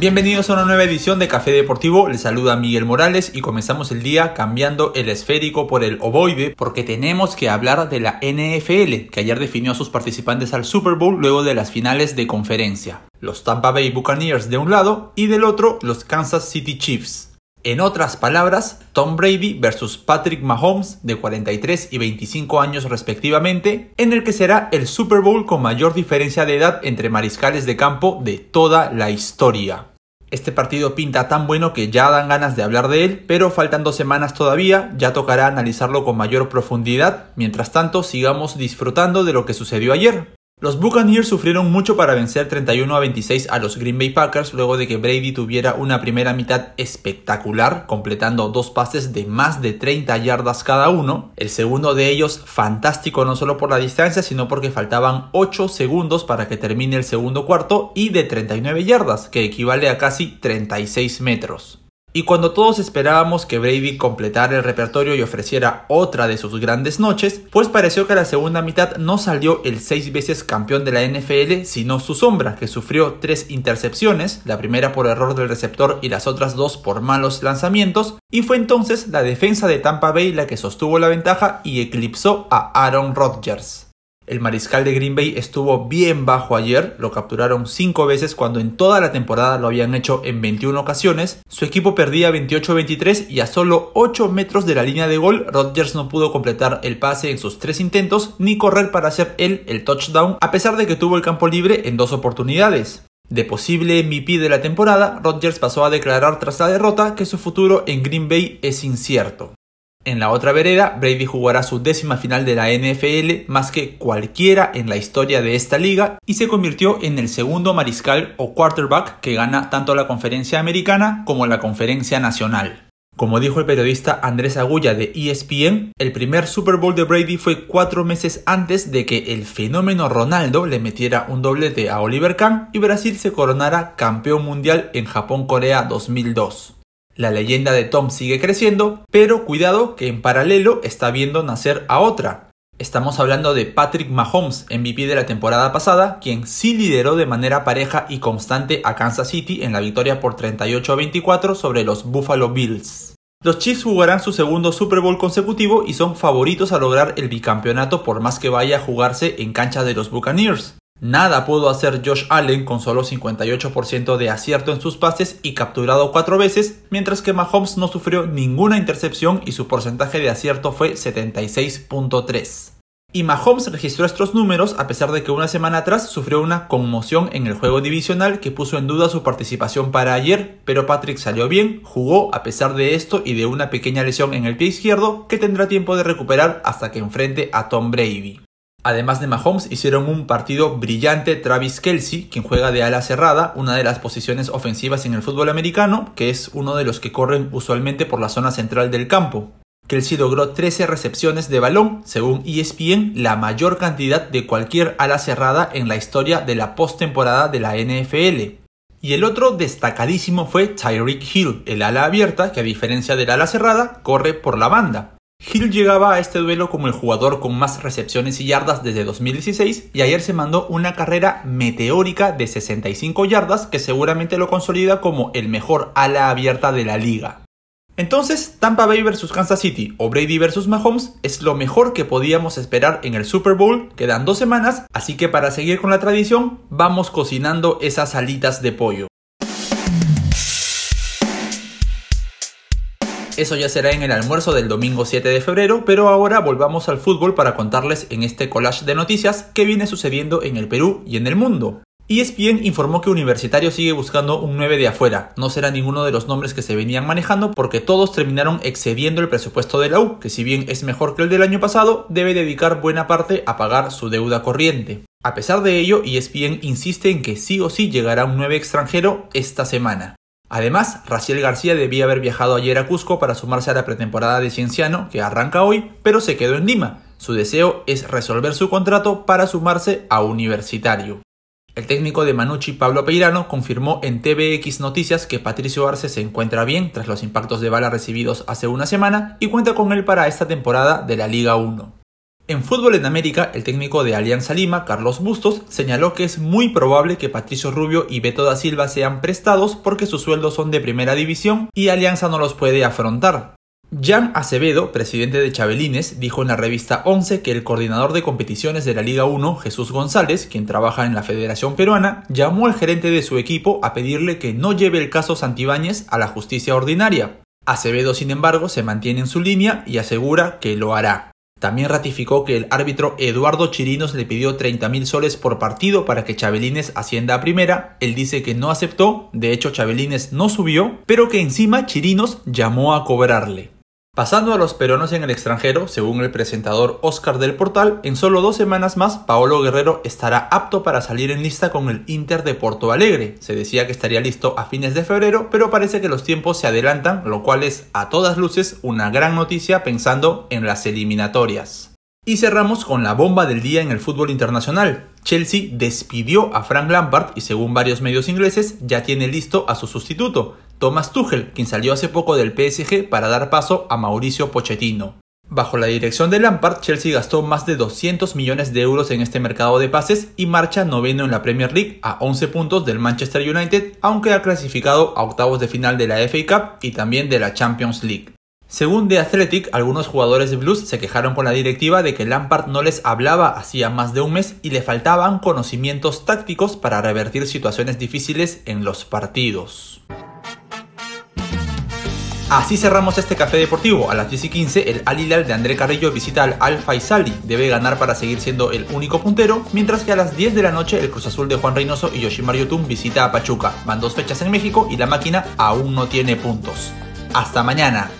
Bienvenidos a una nueva edición de Café Deportivo, les saluda Miguel Morales y comenzamos el día cambiando el esférico por el ovoide porque tenemos que hablar de la NFL, que ayer definió a sus participantes al Super Bowl luego de las finales de conferencia. Los Tampa Bay Buccaneers de un lado y del otro los Kansas City Chiefs. En otras palabras, Tom Brady versus Patrick Mahomes de 43 y 25 años respectivamente, en el que será el Super Bowl con mayor diferencia de edad entre mariscales de campo de toda la historia. Este partido pinta tan bueno que ya dan ganas de hablar de él, pero faltan dos semanas todavía, ya tocará analizarlo con mayor profundidad. Mientras tanto, sigamos disfrutando de lo que sucedió ayer. Los Buccaneers sufrieron mucho para vencer 31 a 26 a los Green Bay Packers luego de que Brady tuviera una primera mitad espectacular, completando dos pases de más de 30 yardas cada uno. El segundo de ellos fantástico no solo por la distancia, sino porque faltaban 8 segundos para que termine el segundo cuarto y de 39 yardas, que equivale a casi 36 metros. Y cuando todos esperábamos que Brady completara el repertorio y ofreciera otra de sus grandes noches, pues pareció que la segunda mitad no salió el seis veces campeón de la NFL, sino su sombra, que sufrió tres intercepciones, la primera por error del receptor y las otras dos por malos lanzamientos, y fue entonces la defensa de Tampa Bay la que sostuvo la ventaja y eclipsó a Aaron Rodgers. El mariscal de Green Bay estuvo bien bajo ayer, lo capturaron 5 veces cuando en toda la temporada lo habían hecho en 21 ocasiones. Su equipo perdía 28-23 y a solo 8 metros de la línea de gol, Rodgers no pudo completar el pase en sus 3 intentos ni correr para hacer él el touchdown, a pesar de que tuvo el campo libre en dos oportunidades. De posible MVP de la temporada, Rodgers pasó a declarar tras la derrota que su futuro en Green Bay es incierto. En la otra vereda, Brady jugará su décima final de la NFL más que cualquiera en la historia de esta liga y se convirtió en el segundo mariscal o quarterback que gana tanto la conferencia americana como la conferencia nacional. Como dijo el periodista Andrés Agulla de ESPN, el primer Super Bowl de Brady fue cuatro meses antes de que el fenómeno Ronaldo le metiera un doblete a Oliver Kahn y Brasil se coronara campeón mundial en Japón-Corea 2002. La leyenda de Tom sigue creciendo, pero cuidado que en paralelo está viendo nacer a otra. Estamos hablando de Patrick Mahomes, MVP de la temporada pasada, quien sí lideró de manera pareja y constante a Kansas City en la victoria por 38 a 24 sobre los Buffalo Bills. Los Chiefs jugarán su segundo Super Bowl consecutivo y son favoritos a lograr el bicampeonato por más que vaya a jugarse en cancha de los Buccaneers. Nada pudo hacer Josh Allen con solo 58% de acierto en sus pases y capturado cuatro veces, mientras que Mahomes no sufrió ninguna intercepción y su porcentaje de acierto fue 76.3. Y Mahomes registró estos números a pesar de que una semana atrás sufrió una conmoción en el juego divisional que puso en duda su participación para ayer, pero Patrick salió bien, jugó a pesar de esto y de una pequeña lesión en el pie izquierdo que tendrá tiempo de recuperar hasta que enfrente a Tom Brady. Además de Mahomes, hicieron un partido brillante Travis Kelsey, quien juega de ala cerrada, una de las posiciones ofensivas en el fútbol americano, que es uno de los que corren usualmente por la zona central del campo. Kelsey logró 13 recepciones de balón, según ESPN, la mayor cantidad de cualquier ala cerrada en la historia de la postemporada de la NFL. Y el otro destacadísimo fue Tyreek Hill, el ala abierta, que a diferencia del ala cerrada, corre por la banda. Hill llegaba a este duelo como el jugador con más recepciones y yardas desde 2016 y ayer se mandó una carrera meteórica de 65 yardas que seguramente lo consolida como el mejor ala abierta de la liga. Entonces, Tampa Bay vs Kansas City o Brady vs Mahomes es lo mejor que podíamos esperar en el Super Bowl, quedan dos semanas, así que para seguir con la tradición, vamos cocinando esas alitas de pollo. Eso ya será en el almuerzo del domingo 7 de febrero, pero ahora volvamos al fútbol para contarles en este collage de noticias qué viene sucediendo en el Perú y en el mundo. ESPN informó que Universitario sigue buscando un 9 de afuera. No será ninguno de los nombres que se venían manejando porque todos terminaron excediendo el presupuesto de la U, que si bien es mejor que el del año pasado, debe dedicar buena parte a pagar su deuda corriente. A pesar de ello, ESPN insiste en que sí o sí llegará un 9 extranjero esta semana. Además, Raciel García debía haber viajado ayer a Cusco para sumarse a la pretemporada de Cienciano, que arranca hoy, pero se quedó en Lima. Su deseo es resolver su contrato para sumarse a Universitario. El técnico de Manucci, Pablo Peirano, confirmó en TVX Noticias que Patricio Arce se encuentra bien tras los impactos de bala recibidos hace una semana y cuenta con él para esta temporada de la Liga 1. En Fútbol en América, el técnico de Alianza Lima, Carlos Bustos, señaló que es muy probable que Patricio Rubio y Beto da Silva sean prestados porque sus sueldos son de primera división y Alianza no los puede afrontar. Jan Acevedo, presidente de Chabelines, dijo en la revista 11 que el coordinador de competiciones de la Liga 1, Jesús González, quien trabaja en la Federación Peruana, llamó al gerente de su equipo a pedirle que no lleve el caso Santibáñez a la justicia ordinaria. Acevedo, sin embargo, se mantiene en su línea y asegura que lo hará. También ratificó que el árbitro Eduardo Chirinos le pidió 30.000 soles por partido para que Chabelines ascienda a primera. Él dice que no aceptó, de hecho Chabelines no subió, pero que encima Chirinos llamó a cobrarle. Pasando a los peruanos en el extranjero, según el presentador Oscar del Portal, en solo dos semanas más, Paolo Guerrero estará apto para salir en lista con el Inter de Porto Alegre. Se decía que estaría listo a fines de febrero, pero parece que los tiempos se adelantan, lo cual es a todas luces una gran noticia pensando en las eliminatorias. Y cerramos con la bomba del día en el fútbol internacional. Chelsea despidió a Frank Lampard y según varios medios ingleses ya tiene listo a su sustituto. Thomas Tuchel, quien salió hace poco del PSG para dar paso a Mauricio Pochettino. Bajo la dirección de Lampard, Chelsea gastó más de 200 millones de euros en este mercado de pases y marcha noveno en la Premier League a 11 puntos del Manchester United, aunque ha clasificado a octavos de final de la FA Cup y también de la Champions League. Según The Athletic, algunos jugadores de Blues se quejaron con la directiva de que Lampard no les hablaba hacía más de un mes y le faltaban conocimientos tácticos para revertir situaciones difíciles en los partidos. Así cerramos este café deportivo. A las 10 y 15, el Al Hilal de André Carrillo visita al Al Faisali. Debe ganar para seguir siendo el único puntero, mientras que a las 10 de la noche, el Cruz Azul de Juan Reynoso y Yoshimaru Yotun visita a Pachuca. Van dos fechas en México y la máquina aún no tiene puntos. Hasta mañana.